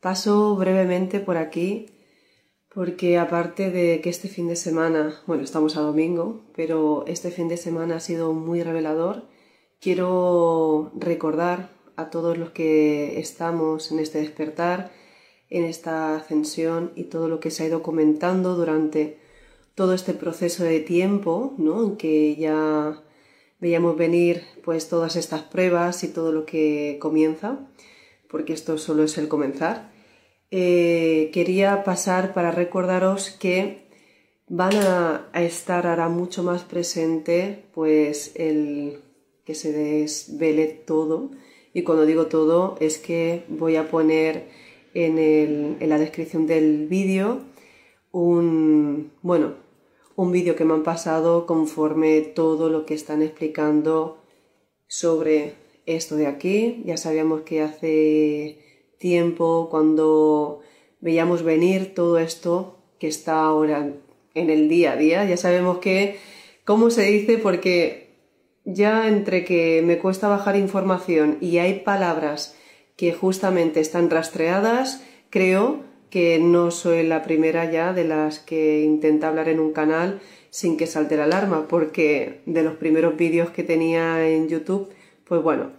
Paso brevemente por aquí porque aparte de que este fin de semana, bueno, estamos a domingo, pero este fin de semana ha sido muy revelador, quiero recordar a todos los que estamos en este despertar, en esta ascensión y todo lo que se ha ido comentando durante todo este proceso de tiempo, ¿no? En que ya veíamos venir pues todas estas pruebas y todo lo que comienza, porque esto solo es el comenzar. Eh, quería pasar para recordaros que van a, estar ahora mucho más presente pues el que se desvele todo. Y cuando digo todo es que voy a poner en, la descripción del vídeo un bueno un vídeo que me han pasado conforme todo lo que están explicando sobre esto de aquí. Ya sabíamos que hace tiempo, cuando veíamos venir todo esto que está ahora en el día a día. Ya sabemos que, ¿cómo se dice? Porque ya entre que me cuesta bajar información y hay palabras que justamente están rastreadas, creo que no soy la primera ya de las que intenta hablar en un canal sin que salte la alarma, porque de los primeros vídeos que tenía en YouTube, pues bueno,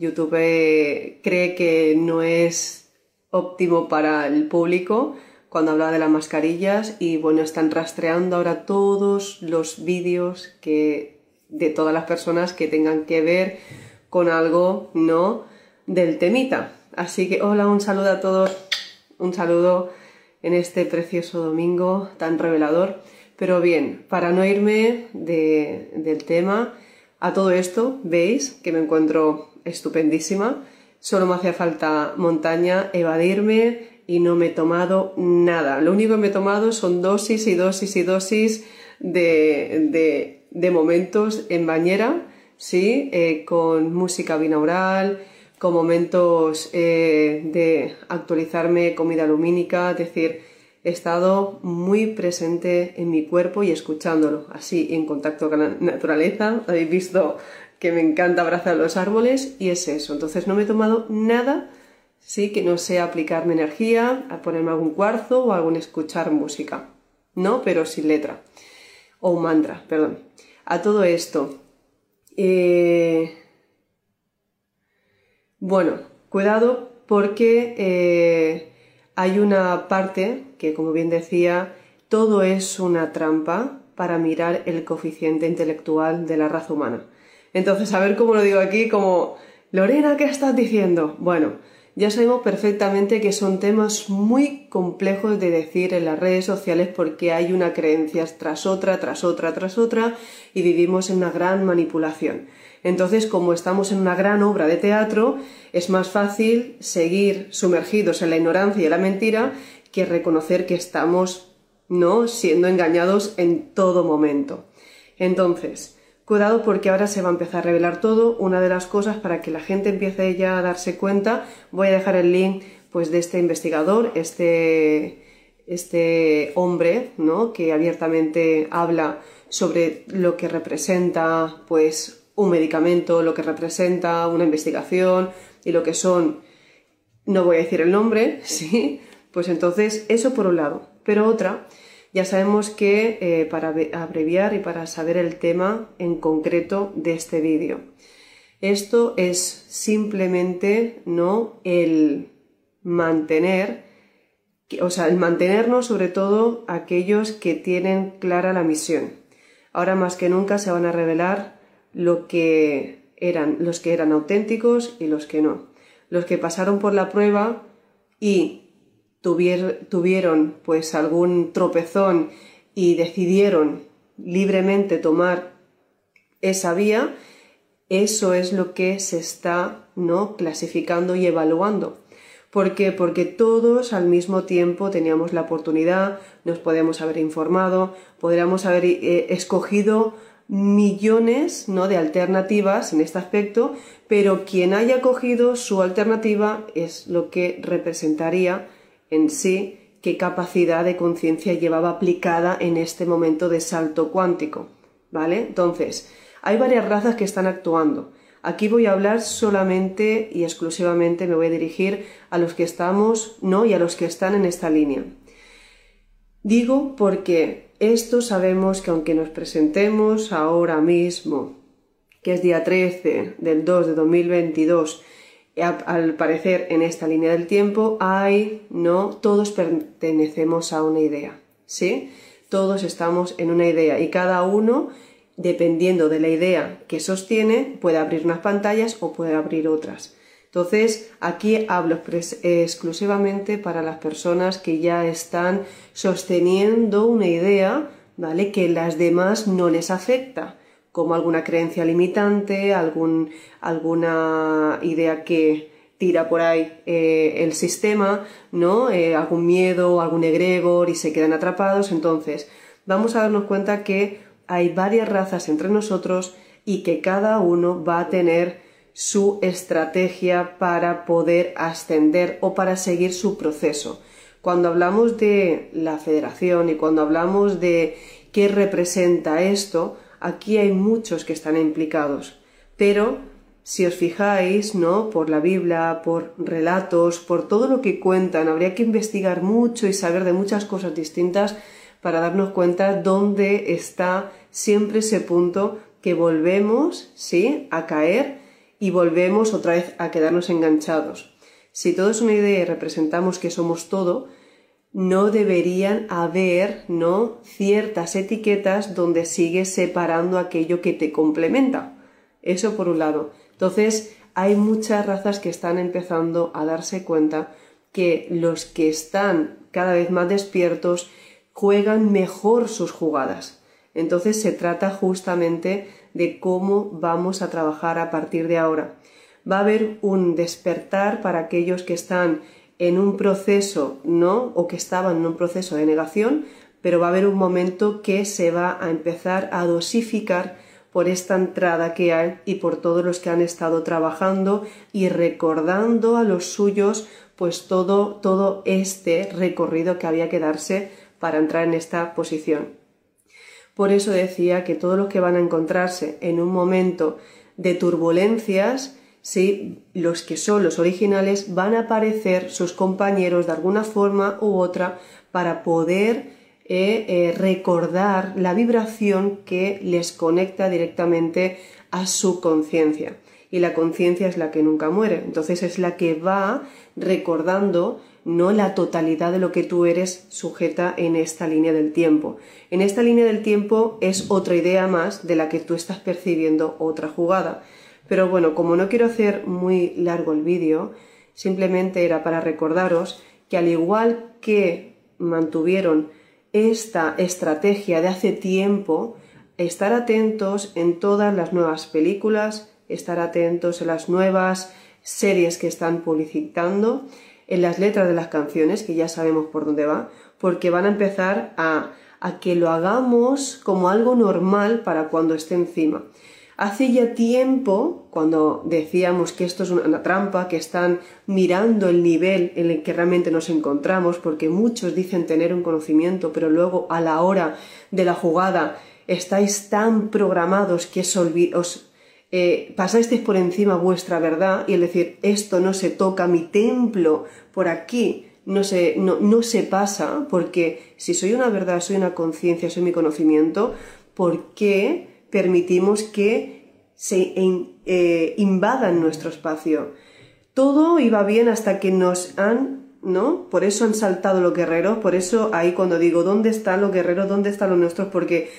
YouTube cree que no es óptimo para el público cuando habla de las mascarillas y bueno, están rastreando ahora todos los vídeos que de todas las personas que tengan que ver con algo, ¿no? del temita. Así que hola, un saludo a todos, un saludo en este precioso domingo tan revelador. Pero bien, para no irme del tema, a todo esto, veis que me encuentro estupendísima. Solo me hacía falta montaña, evadirme y no me he tomado nada. Lo único que me he tomado son dosis y dosis y dosis de, de, momentos en bañera, ¿sí? Eh, con música binaural, con momentos eh, de actualizarme comida lumínica, es decir, he estado muy presente en mi cuerpo y escuchándolo, así en contacto con la naturaleza. Habéis visto que me encanta abrazar los árboles y es eso. Entonces no me he tomado nada, sí, que no sea aplicarme energía, a ponerme algún cuarzo o algún escuchar música. No, pero sin letra. O un mantra, perdón. A todo esto. Eh, bueno, cuidado porque eh, hay una parte que, como bien decía, todo es una trampa para mirar el coeficiente intelectual de la raza humana. Entonces, a ver cómo lo digo aquí, como, Lorena, ¿qué estás diciendo? Bueno, ya sabemos perfectamente que son temas muy complejos de decir en las redes sociales porque hay una creencia tras otra, tras otra, tras otra y vivimos en una gran manipulación. Entonces, como estamos en una gran obra de teatro, es más fácil seguir sumergidos en la ignorancia y la mentira que reconocer que estamos no siendo engañados en todo momento. Entonces, Cuidado porque ahora se va a empezar a revelar todo. Una de las cosas para que la gente empiece ya a darse cuenta, voy a dejar el link pues de este investigador, este, este hombre, ¿no? que abiertamente habla sobre lo que representa pues un medicamento, lo que representa una investigación y lo que son no voy a decir el nombre, sí, pues entonces eso por un lado. Pero otra ya sabemos que eh, para abreviar y para saber el tema en concreto de este vídeo. Esto es simplemente no el mantener, o sea, el mantenernos sobre todo aquellos que tienen clara la misión. Ahora más que nunca se van a revelar lo que eran los que eran auténticos y los que no. Los que pasaron por la prueba y tuvieron pues algún tropezón y decidieron libremente tomar esa vía, eso es lo que se está ¿no? clasificando y evaluando. ¿Por qué? Porque todos al mismo tiempo teníamos la oportunidad, nos podíamos haber informado, podríamos haber eh, escogido millones ¿no? de alternativas en este aspecto, pero quien haya cogido su alternativa es lo que representaría en sí qué capacidad de conciencia llevaba aplicada en este momento de salto cuántico. ¿Vale? Entonces, hay varias razas que están actuando. Aquí voy a hablar solamente y exclusivamente me voy a dirigir a los que estamos, ¿no? y a los que están en esta línea. Digo porque esto sabemos que aunque nos presentemos ahora mismo, que es día 13 del 2 de 2022, al parecer en esta línea del tiempo hay, no, todos pertenecemos a una idea, ¿sí? Todos estamos en una idea y cada uno dependiendo de la idea que sostiene, puede abrir unas pantallas o puede abrir otras. Entonces, aquí hablo exclusivamente para las personas que ya están sosteniendo una idea, ¿vale? Que las demás no les afecta, como alguna creencia limitante, algún, alguna idea que tira por ahí eh, el sistema, ¿no? Eh, algún miedo, algún egregor y se quedan atrapados. Entonces, vamos a darnos cuenta que hay varias razas entre nosotros y que cada uno va a tener su estrategia para poder ascender o para seguir su proceso. Cuando hablamos de la federación y cuando hablamos de qué representa esto, aquí hay muchos que están implicados. Pero si os fijáis, ¿no? Por la Biblia, por relatos, por todo lo que cuentan, habría que investigar mucho y saber de muchas cosas distintas para darnos cuenta dónde está siempre ese punto que volvemos, ¿sí?, a caer y volvemos otra vez a quedarnos enganchados. Si todo es una idea y representamos que somos todo, no deberían haber, ¿no?, ciertas etiquetas donde sigues separando aquello que te complementa. Eso por un lado. Entonces, hay muchas razas que están empezando a darse cuenta que los que están cada vez más despiertos juegan mejor sus jugadas. Entonces se trata justamente de cómo vamos a trabajar a partir de ahora. Va a haber un despertar para aquellos que están en un proceso, ¿no? O que estaban en un proceso de negación, pero va a haber un momento que se va a empezar a dosificar por esta entrada que hay y por todos los que han estado trabajando y recordando a los suyos pues todo, todo este recorrido que había que darse para entrar en esta posición. Por eso decía que todos los que van a encontrarse en un momento de turbulencias, sí, los que son los originales, van a aparecer sus compañeros de alguna forma u otra para poder eh, eh, recordar la vibración que les conecta directamente a su conciencia. Y la conciencia es la que nunca muere. Entonces es la que va recordando no la totalidad de lo que tú eres sujeta en esta línea del tiempo. En esta línea del tiempo es otra idea más de la que tú estás percibiendo otra jugada. Pero bueno, como no quiero hacer muy largo el vídeo, simplemente era para recordaros que al igual que mantuvieron esta estrategia de hace tiempo, estar atentos en todas las nuevas películas, estar atentos en las nuevas series que están publicitando, en las letras de las canciones, que ya sabemos por dónde va, porque van a empezar a, a que lo hagamos como algo normal para cuando esté encima. Hace ya tiempo, cuando decíamos que esto es una trampa, que están mirando el nivel en el que realmente nos encontramos, porque muchos dicen tener un conocimiento, pero luego a la hora de la jugada estáis tan programados que os, eh, pasasteis por encima vuestra verdad y el decir esto no se toca, mi templo por aquí no se, no, no se pasa, porque si soy una verdad, soy una conciencia, soy mi conocimiento, ¿por qué permitimos que se eh, invadan nuestro espacio? Todo iba bien hasta que nos han ¿no? Por eso han saltado los guerreros, por eso ahí cuando digo, ¿dónde están los guerreros? ¿Dónde están los nuestros? Porque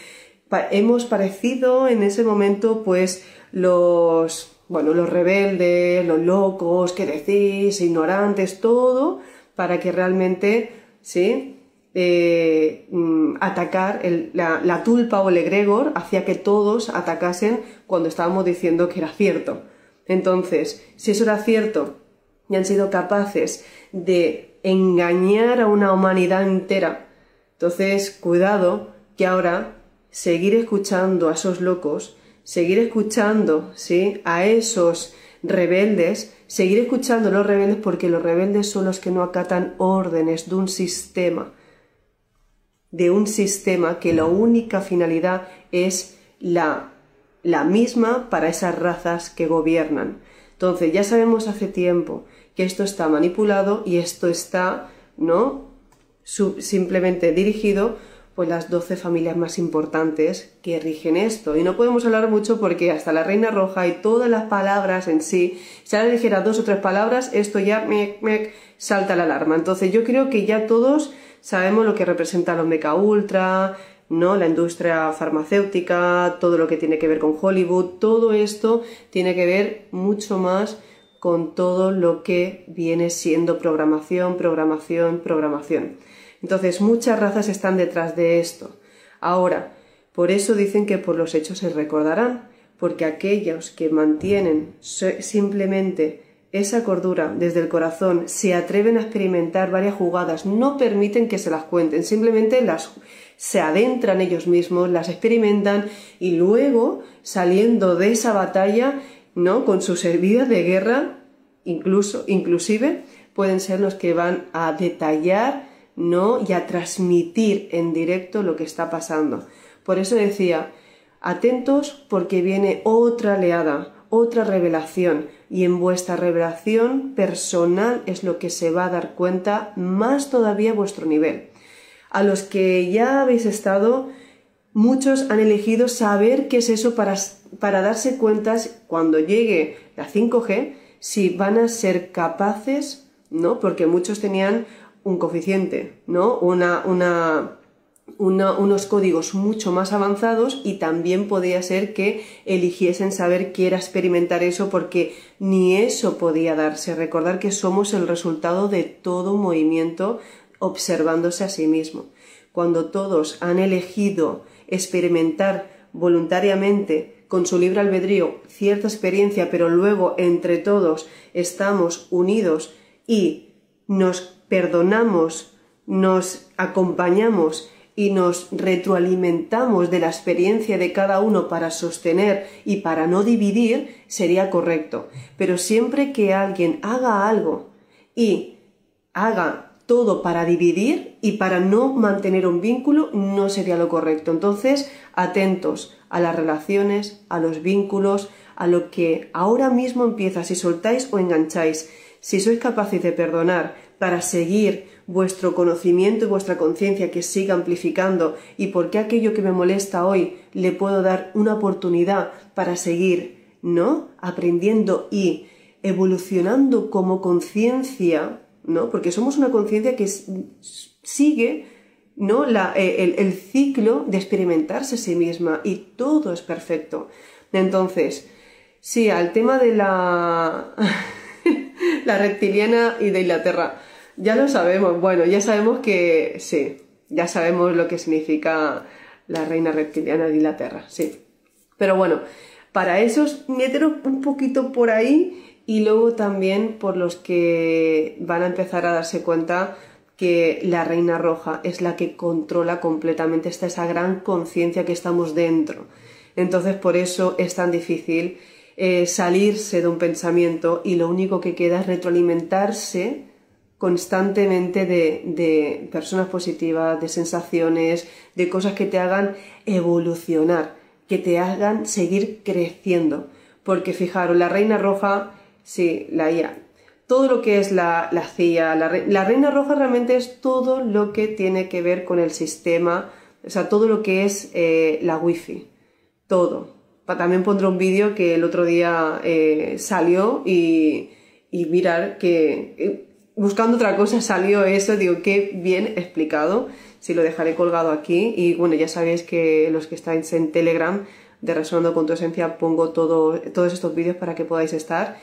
hemos parecido en ese momento pues los, bueno, los rebeldes, los locos, ¿qué decís? Ignorantes, todo, para que realmente, ¿sí? Eh, mm, atacar la, la, tulpa o el egregor hacía que todos atacasen cuando estábamos diciendo que era cierto. Entonces, si eso era cierto y han sido capaces de engañar a una humanidad entera. Entonces, cuidado que ahora seguir escuchando a esos locos, seguir escuchando, ¿sí? a esos rebeldes, seguir escuchando a los rebeldes porque los rebeldes son los que no acatan órdenes de un sistema, de un sistema que la única finalidad es la, la misma para esas razas que gobiernan. Entonces, ya sabemos hace tiempo que esto está manipulado y esto está, ¿no? simplemente dirigido pues las 12 familias más importantes que rigen esto. Y no podemos hablar mucho porque hasta la Reina Roja y todas las palabras en sí, si ahora dijera dos o tres palabras, esto ya me, me salta la alarma. Entonces yo creo que ya todos sabemos lo que representa los Mecha Ultra, ¿no? La industria farmacéutica, todo lo que tiene que ver con Hollywood, todo esto tiene que ver mucho más con todo lo que viene siendo programación, programación, programación. Entonces, muchas razas están detrás de esto. Ahora, por eso dicen que por los hechos se recordarán, porque aquellos que mantienen simplemente esa cordura desde el corazón, se atreven a experimentar varias jugadas, no permiten que se las cuenten, simplemente las se adentran ellos mismos, las experimentan y luego, saliendo de esa batalla, ¿no? con sus heridas de guerra, incluso, inclusive, pueden ser los que van a detallar ¿no? y a transmitir en directo lo que está pasando. Por eso decía, atentos porque viene otra oleada, otra revelación, y en vuestra revelación personal es lo que se va a dar cuenta más todavía vuestro nivel. A los que ya habéis estado, muchos han elegido saber qué es eso para, para darse cuenta cuando llegue la 5G, si van a ser capaces, ¿no? Porque muchos tenían un coeficiente, ¿no? Una, una, unos códigos mucho más avanzados y también podía ser que eligiesen saber qué era experimentar eso porque ni eso podía darse. Recordar que somos el resultado de todo movimiento observándose a sí mismo. Cuando todos han elegido experimentar voluntariamente con su libre albedrío cierta experiencia, pero luego entre todos estamos unidos y nos perdonamos, nos acompañamos y nos retroalimentamos de la experiencia de cada uno para sostener y para no dividir, sería correcto. Pero siempre que alguien haga algo y haga todo para dividir y para no mantener un vínculo, no sería lo correcto. Entonces, atentos a las relaciones, a los vínculos, a lo que ahora mismo empieza, si soltáis o engancháis. Si sois capaces de perdonar, para seguir vuestro conocimiento y vuestra conciencia que siga amplificando y porque aquello que me molesta hoy le puedo dar una oportunidad para seguir, ¿no? Aprendiendo y evolucionando como conciencia, ¿no? Porque somos una conciencia que sigue, ¿no? La, eh, el, el ciclo de experimentarse a sí misma y todo es perfecto. Entonces, sí, al tema de la, la reptiliana y de Inglaterra. Ya lo sabemos, bueno, ya sabemos que sí, ya sabemos lo que significa la reina reptiliana de Inglaterra, sí. Pero bueno, para esos meteros un poquito por ahí y luego también por los que van a empezar a darse cuenta que la reina roja es la que controla completamente esta esa gran conciencia que estamos dentro. Entonces por eso es tan difícil eh, salirse de un pensamiento y lo único que queda es retroalimentarse constantemente de, personas positivas, de sensaciones, de cosas que te hagan evolucionar, que te hagan seguir creciendo. Porque fijaros, la reina roja, sí, la IA, todo lo que es la, la CIA, la, reina roja realmente es todo lo que tiene que ver con el sistema, o sea, todo lo que es eh, la wifi, todo. También pondré un vídeo que el otro día eh, salió y, mirar que eh, buscando otra cosa salió eso, digo, qué bien explicado. Si lo dejaré colgado aquí. Y bueno, ya sabéis que los que estáis en Telegram de Resonando con tu Esencia pongo todo, todos estos vídeos para que podáis estar.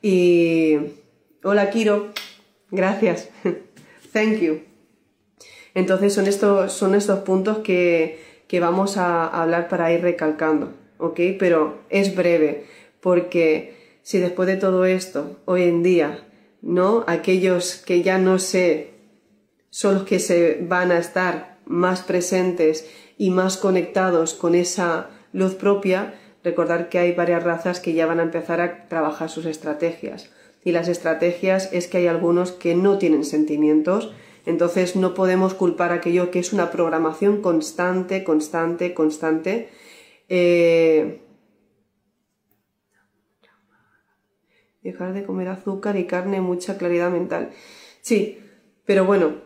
Y. Hola, Kiro. Gracias. Thank you. Entonces son estos, son estos puntos que, que vamos a hablar para ir recalcando, ¿ok? Pero es breve, porque si después de todo esto, hoy en día, ¿no? Aquellos que ya no sé son los que se van a estar más presentes y más conectados con esa luz propia, recordar que hay varias razas que ya van a empezar a trabajar sus estrategias. Y las estrategias es que hay algunos que no tienen sentimientos, entonces no podemos culpar aquello que es una programación constante, constante, constante. Eh, dejar de comer azúcar y carne, mucha claridad mental. Sí, pero bueno.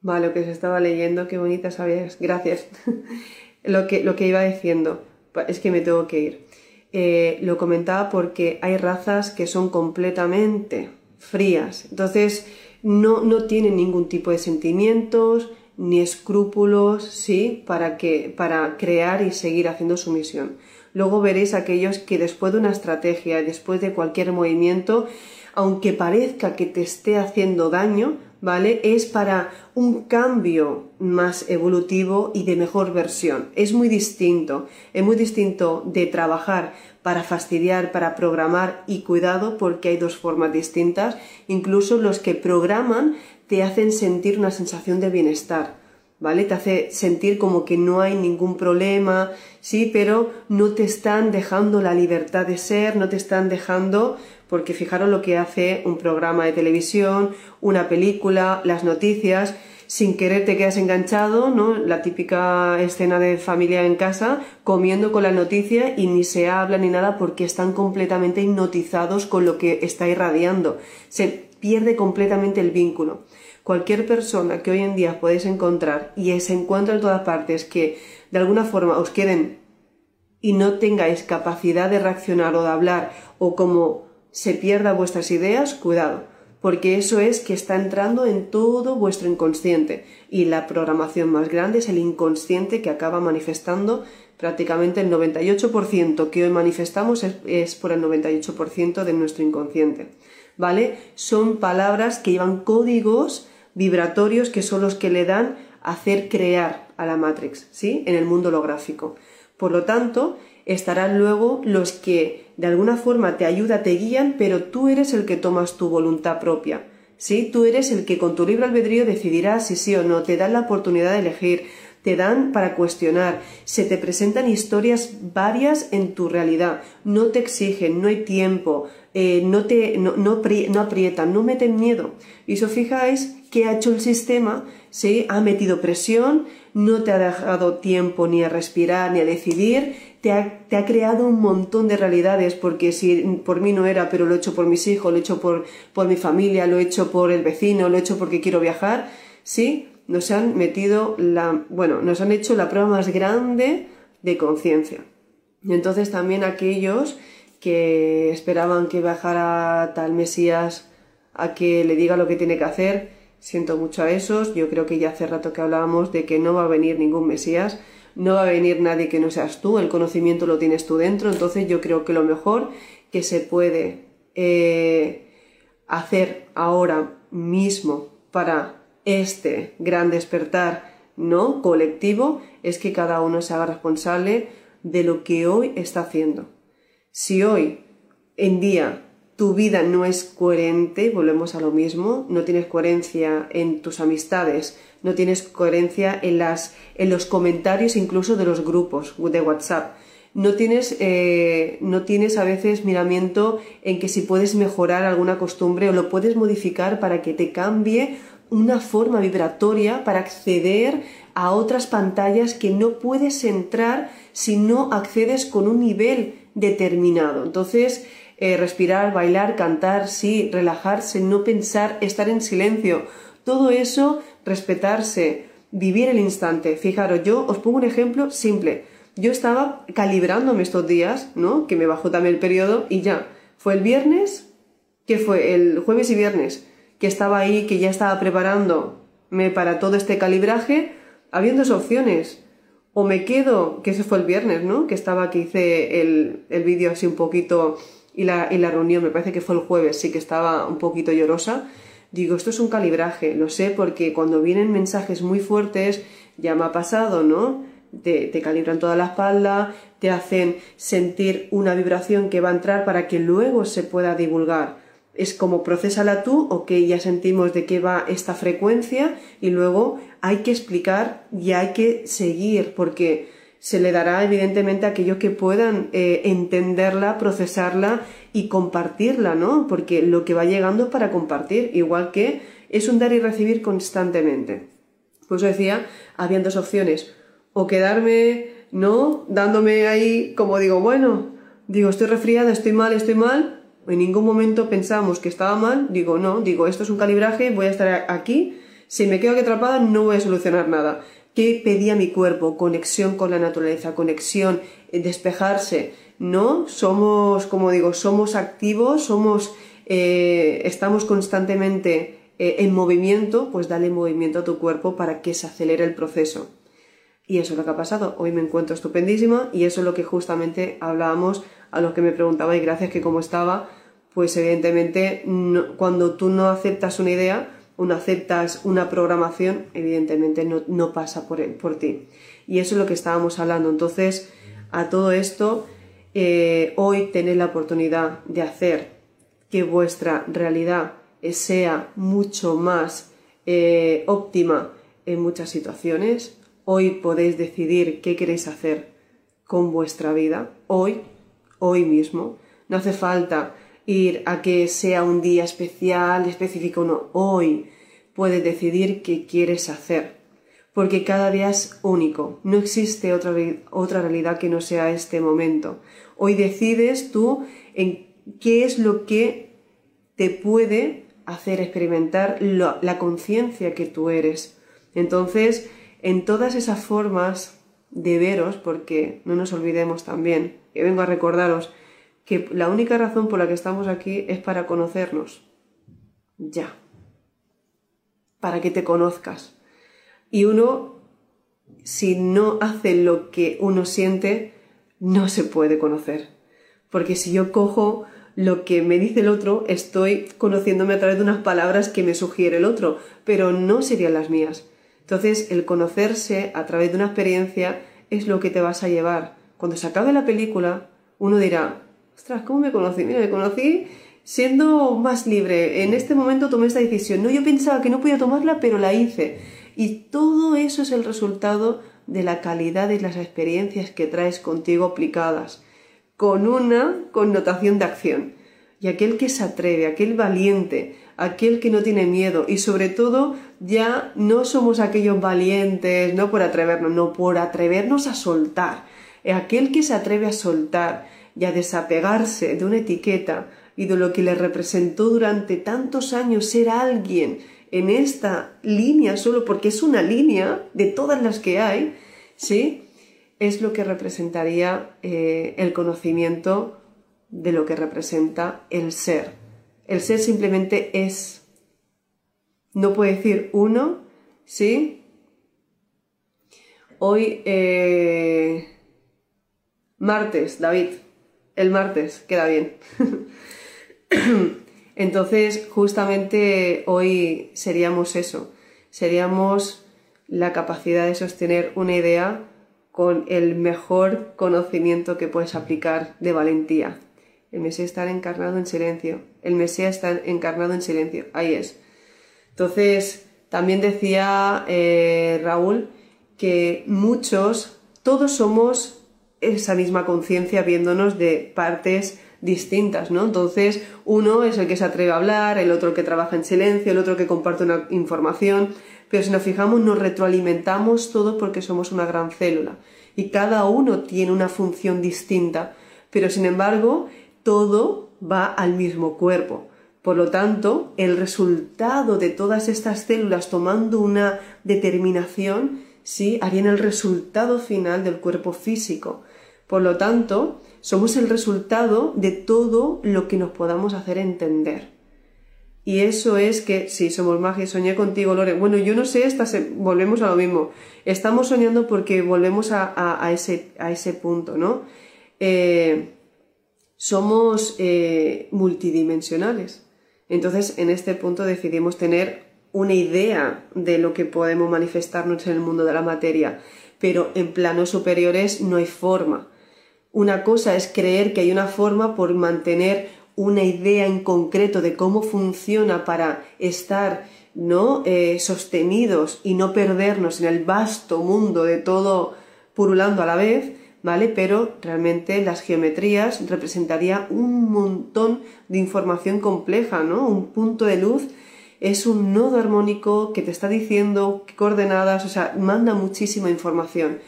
Vale, lo que se estaba leyendo, qué bonita sabías. Gracias. lo, que, lo que iba diciendo, es que me tengo que ir. Eh, lo comentaba porque hay razas que son completamente frías. Entonces, no, no tienen ningún tipo de sentimientos ni escrúpulos, ¿sí? Para, que, para crear y seguir haciendo su misión. Luego veréis aquellos que después de una estrategia, después de cualquier movimiento, aunque parezca que te esté haciendo daño, ¿vale? Es para un cambio más evolutivo y de mejor versión. Es muy distinto, es muy distinto de trabajar para fastidiar, para programar y cuidado porque hay dos formas distintas. Incluso los que programan te hacen sentir una sensación de bienestar. ¿Vale? Te hace sentir como que no hay ningún problema, sí, pero no te están dejando la libertad de ser, no te están dejando porque fijaros lo que hace un programa de televisión, una película, las noticias, sin querer te quedas enganchado, ¿no? La típica escena de familia en casa, comiendo con la noticia y ni se habla ni nada porque están completamente hipnotizados con lo que está irradiando. Se pierde completamente el vínculo. Cualquier persona que hoy en día podéis encontrar y se encuentra en todas partes que de alguna forma os quieren y no tengáis capacidad de reaccionar o de hablar o como se pierda vuestras ideas, cuidado, porque eso es que está entrando en todo vuestro inconsciente y la programación más grande es el inconsciente que acaba manifestando prácticamente el 98% que hoy manifestamos es, por el 98% de nuestro inconsciente. ¿Vale? Son palabras que llevan códigos vibratorios que son los que le dan hacer crear a la Matrix, ¿sí? En el mundo holográfico. Por lo tanto, estarán luego los que de alguna forma te ayudan, te guían, pero tú eres el que tomas tu voluntad propia. ¿Sí? Tú eres el que con tu libre albedrío decidirás si sí o no, te dan la oportunidad de elegir, te dan para cuestionar, se te presentan historias varias en tu realidad, no te exigen, no hay tiempo, eh, no, te, no, no, no aprietan, no meten miedo. Y si os fijáis, ¿qué ha hecho el sistema? ¿Sí? Ha metido presión, no te ha dejado tiempo ni a respirar ni a decidir, te ha, creado un montón de realidades, porque si por mí no era, pero lo he hecho por mis hijos, lo he hecho por, por mi familia, lo he hecho por el vecino, lo he hecho porque quiero viajar, ¿sí? Nos han metido la, bueno, nos han hecho la prueba más grande de conciencia. Y entonces también aquellos que esperaban que bajara tal Mesías a que le diga lo que tiene que hacer, siento mucho a esos, yo creo que ya hace rato que hablábamos de que no va a venir ningún Mesías, no va a venir nadie que no seas tú, el conocimiento lo tienes tú dentro, entonces yo creo que lo mejor que se puede eh, hacer ahora mismo para este gran despertar no colectivo es que cada uno se haga responsable de lo que hoy está haciendo. Si hoy en día tu vida no es coherente, volvemos a lo mismo, no tienes coherencia en tus amistades, no tienes coherencia en, las, en los comentarios incluso de los grupos de WhatsApp. No tienes, eh, no tienes a veces miramiento en que si puedes mejorar alguna costumbre o lo puedes modificar para que te cambie una forma vibratoria para acceder a otras pantallas que no puedes entrar si no accedes con un nivel determinado. Entonces, eh, respirar, bailar, cantar, sí, relajarse, no pensar, estar en silencio. Todo eso respetarse, vivir el instante. Fijaros, yo os pongo un ejemplo simple. Yo estaba calibrándome estos días, ¿no? Que me bajó también el periodo y ya. Fue el viernes, que fue el jueves y viernes, que estaba ahí, que ya estaba preparándome para todo este calibraje. Había dos opciones. O me quedo, que ese fue el viernes, ¿no? Que estaba, que hice el, el vídeo así un poquito y la, y la reunión, me parece que fue el jueves, sí que estaba un poquito llorosa Digo, esto es un calibraje, lo sé porque cuando vienen mensajes muy fuertes, ya me ha pasado, ¿no? te, calibran toda la espalda, te hacen sentir una vibración que va a entrar para que luego se pueda divulgar. Es como procesala tú, ok, ya sentimos de qué va esta frecuencia y luego hay que explicar y hay que seguir porque se le dará evidentemente a aquellos que puedan eh, entenderla, procesarla y compartirla, ¿no? Porque lo que va llegando es para compartir, igual que es un dar y recibir constantemente. Pues decía, habían dos opciones, o quedarme, ¿no? Dándome ahí, como digo, bueno, digo, estoy resfriada, estoy mal, estoy mal, en ningún momento pensamos que estaba mal, digo, no, digo, esto es un calibraje, voy a estar aquí, si me quedo aquí atrapada no voy a solucionar nada. ¿Qué pedía mi cuerpo? Conexión con la naturaleza, conexión, eh, despejarse. No, somos, como digo, somos activos, somos, eh, estamos constantemente eh, en movimiento, pues dale movimiento a tu cuerpo para que se acelere el proceso. Y eso es lo que ha pasado. Hoy me encuentro estupendísima y eso es lo que justamente hablábamos a los que me preguntaba y gracias que como estaba, pues evidentemente cuando tú no aceptas una idea, no aceptas una programación, evidentemente no, pasa por, por, ti. Y eso es lo que estábamos hablando. Entonces, a todo esto, eh, hoy tenéis la oportunidad de hacer que vuestra realidad sea mucho más eh, óptima en muchas situaciones. Hoy podéis decidir qué queréis hacer con vuestra vida, hoy, hoy mismo. No hace falta ir a que sea un día especial, específico, no. Hoy puedes decidir qué quieres hacer, porque cada día es único. No existe otra, otra realidad que no sea este momento. Hoy decides tú en qué es lo que te puede hacer experimentar la conciencia que tú eres. Entonces, en todas esas formas de veros, porque no nos olvidemos también, que vengo a recordaros, que la única razón por la que estamos aquí es para conocernos. Ya. Para que te conozcas. Y uno, si no hace lo que uno siente, no se puede conocer. Porque si yo cojo lo que me dice el otro, estoy conociéndome a través de unas palabras que me sugiere el otro, pero no serían las mías. Entonces, el conocerse a través de una experiencia es lo que te vas a llevar. Cuando se acabe la película, uno dirá, ostras, ¿cómo me conocí? Mira, me conocí siendo más libre. En este momento tomé esta decisión. No, yo pensaba que no podía tomarla, pero la hice. Y todo eso es el resultado de la calidad de las experiencias que traes contigo aplicadas, con una connotación de acción. Y aquel que se atreve, aquel valiente, aquel que no tiene miedo y sobre todo ya no somos aquellos valientes, no por atrevernos, no por atrevernos a soltar. Aquel que se atreve a soltar, y a desapegarse de una etiqueta y de lo que le representó durante tantos años ser alguien en esta línea solo porque es una línea de todas las que hay, ¿sí? Es lo que representaría eh, el conocimiento de lo que representa el ser. El ser simplemente es. No puede decir uno, ¿sí? Hoy, eh, martes, David, el martes, queda bien. Entonces, justamente hoy seríamos eso, seríamos la capacidad de sostener una idea con el mejor conocimiento que puedes aplicar de valentía. El Mesías está encarnado en silencio. El Mesías está encarnado en silencio. Ahí es. Entonces, también decía eh, Raúl que muchos, todos somos esa misma conciencia viéndonos de partes distintas, ¿no? Entonces, uno es el que se atreve a hablar, el otro que trabaja en silencio, el otro que comparte una información, pero si nos fijamos nos retroalimentamos todos porque somos una gran célula y cada uno tiene una función distinta, pero sin embargo, todo va al mismo cuerpo. Por lo tanto, el resultado de todas estas células tomando una determinación, sí, harían el resultado final del cuerpo físico. Por lo tanto, somos el resultado de todo lo que nos podamos hacer entender. Y eso es que, sí, somos magia, soñé contigo, Lore. Bueno, yo no sé, volvemos a lo mismo. Estamos soñando porque volvemos a, ese, a ese, punto, ¿no? Eh, somos eh, multidimensionales. Entonces, en este punto decidimos tener una idea de lo que podemos manifestarnos en el mundo de la materia pero en planos superiores no hay forma. Una cosa es creer que hay una forma por mantener una idea en concreto de cómo funciona para estar ¿no? Eh, sostenidos y no perdernos en el vasto mundo de todo purulando a la vez, ¿vale? Pero realmente las geometrías representaría un montón de información compleja, ¿no? Un punto de luz es un nodo armónico que te está diciendo coordenadas, o sea, manda muchísima información,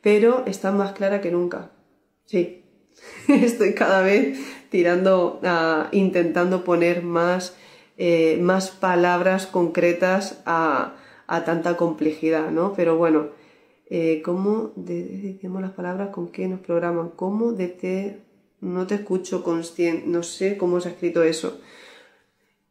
pero está más clara que nunca. Sí, estoy cada vez tirando, intentando poner más, eh, más palabras concretas a, a, tanta complejidad, ¿no? Pero bueno, eh, ¿cómo decimos las palabras con qué nos programan? ¿Cómo de te, no te escucho consciente, no sé cómo se ha escrito eso.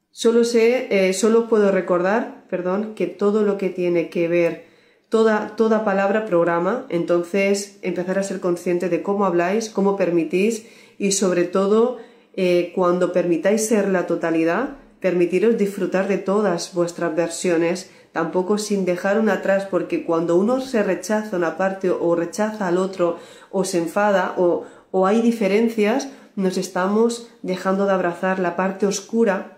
Solo sé, eh, solo puedo recordar, perdón, que todo lo que tiene que ver Toda, toda, palabra programa, entonces empezar a ser consciente de cómo habláis, cómo permitís y sobre todo eh, cuando permitáis ser la totalidad, permitiros disfrutar de todas vuestras versiones, tampoco sin dejar una atrás, porque cuando uno se rechaza una parte o rechaza al otro o se enfada o, o hay diferencias, nos estamos dejando de abrazar la parte oscura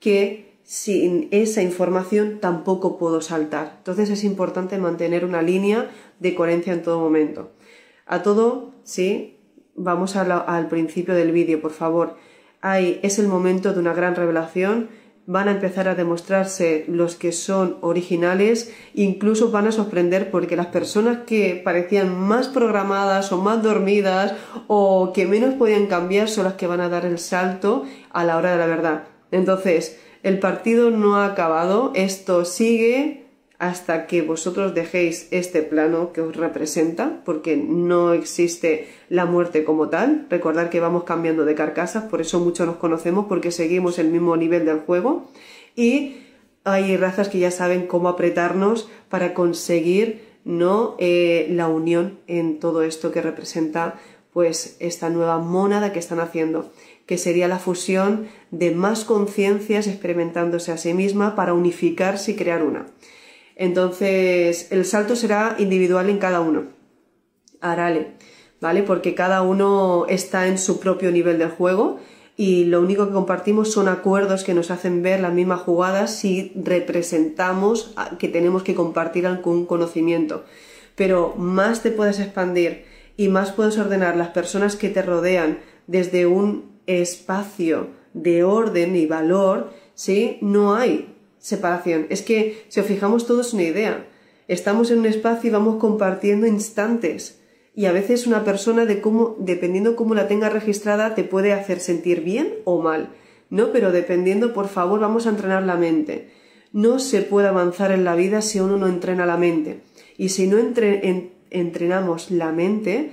que sin esa información tampoco puedo saltar. Entonces es importante mantener una línea de coherencia en todo momento. A todo, sí, vamos al principio del vídeo, por favor. Ahí es el momento de una gran revelación. Van a empezar a demostrarse los que son originales, incluso van a sorprender porque las personas que parecían más programadas o más dormidas o que menos podían cambiar son las que van a dar el salto a la hora de la verdad. Entonces, el partido no ha acabado, esto sigue, hasta que vosotros dejéis este plano que os representa, porque no existe la muerte como tal. Recordad que vamos cambiando de carcasas, por eso muchos nos conocemos, porque seguimos el mismo nivel del juego. Y hay razas que ya saben cómo apretarnos para conseguir ¿no? Eh, la unión en todo esto que representa pues esta nueva mónada que están haciendo, que sería la fusión de más conciencias experimentándose a sí misma para unificarse y crear una. Entonces, el salto será individual en cada uno. Arale, ¿vale? Porque cada uno está en su propio nivel del juego y lo único que compartimos son acuerdos que nos hacen ver las mismas jugadas si representamos que tenemos que compartir algún conocimiento. Pero más te puedes expandir y más puedes ordenar las personas que te rodean desde un espacio de orden y valor, ¿sí? No hay separación. Es que, si os fijamos, todo es una idea. Estamos en un espacio y vamos compartiendo instantes. Y a veces una persona, de cómo, dependiendo cómo la tenga registrada, te puede hacer sentir bien o mal. ¿No? Pero dependiendo, por favor, vamos a entrenar la mente. No se puede avanzar en la vida si uno no entrena la mente. Y si no entrenamos la mente,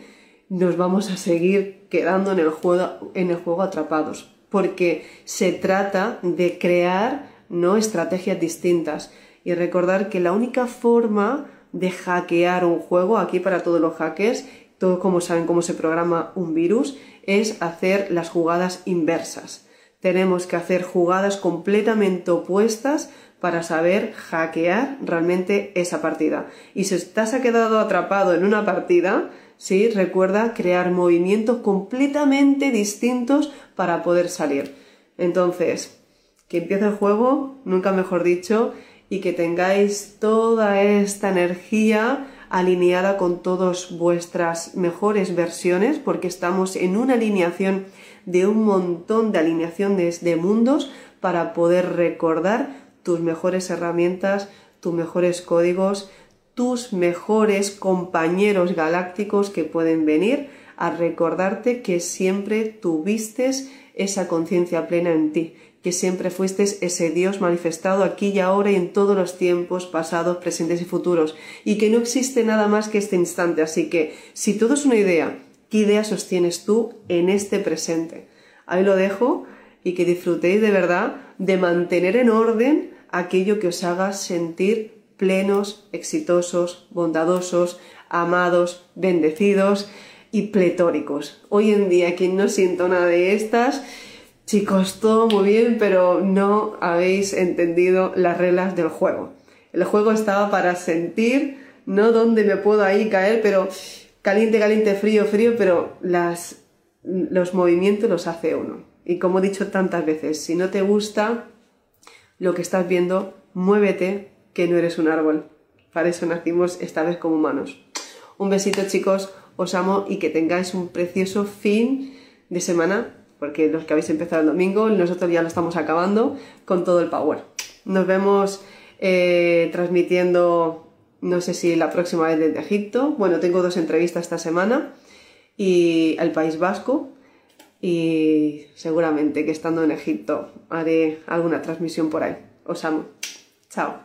nos vamos a seguir quedando en el juego, en el juego atrapados. Porque se trata de crear no estrategias distintas. Y recordar que la única forma de hackear un juego, aquí para todos los hackers, todos como saben cómo se programa un virus, es hacer las jugadas inversas. Tenemos que hacer jugadas completamente opuestas para saber hackear realmente esa partida. Y si estás quedado atrapado en una partida, sí, recuerda crear movimientos completamente distintos para poder salir. Entonces, que empiece el juego, nunca mejor dicho, y que tengáis toda esta energía alineada con todas vuestras mejores versiones, porque estamos en una alineación de un montón de alineaciones de mundos para poder recordar tus mejores herramientas, tus mejores códigos, tus mejores compañeros galácticos que pueden venir a recordarte que siempre tuviste esa conciencia plena en ti, que siempre fuiste ese Dios manifestado aquí y ahora y en todos los tiempos pasados, presentes y futuros, y que no existe nada más que este instante. Así que, si todo es una idea, ¿qué idea sostienes tú en este presente? Ahí lo dejo y que disfrutéis de verdad de mantener en orden aquello que os haga sentir plenos, exitosos, bondadosos, amados, bendecidos y pletóricos. Hoy en día, quien no siento nada de estas, Chicos, todo muy bien, pero no habéis entendido las reglas del juego. El juego estaba para sentir no dónde me puedo ahí caer, pero caliente, caliente, frío, frío, pero las, los movimientos los hace uno. Y como he dicho tantas veces, si no te gusta lo que estás viendo, muévete, que no eres un árbol. Para eso nacimos esta vez como humanos. Un besito chicos, os amo y que tengáis un precioso fin de semana, porque los que habéis empezado el domingo, nosotros ya lo estamos acabando con todo el power. Nos vemos eh, transmitiendo, no sé si la próxima vez desde Egipto. Bueno, tengo dos entrevistas esta semana y el País Vasco. Y seguramente que estando en Egipto haré alguna transmisión por ahí. Os amo. Chao.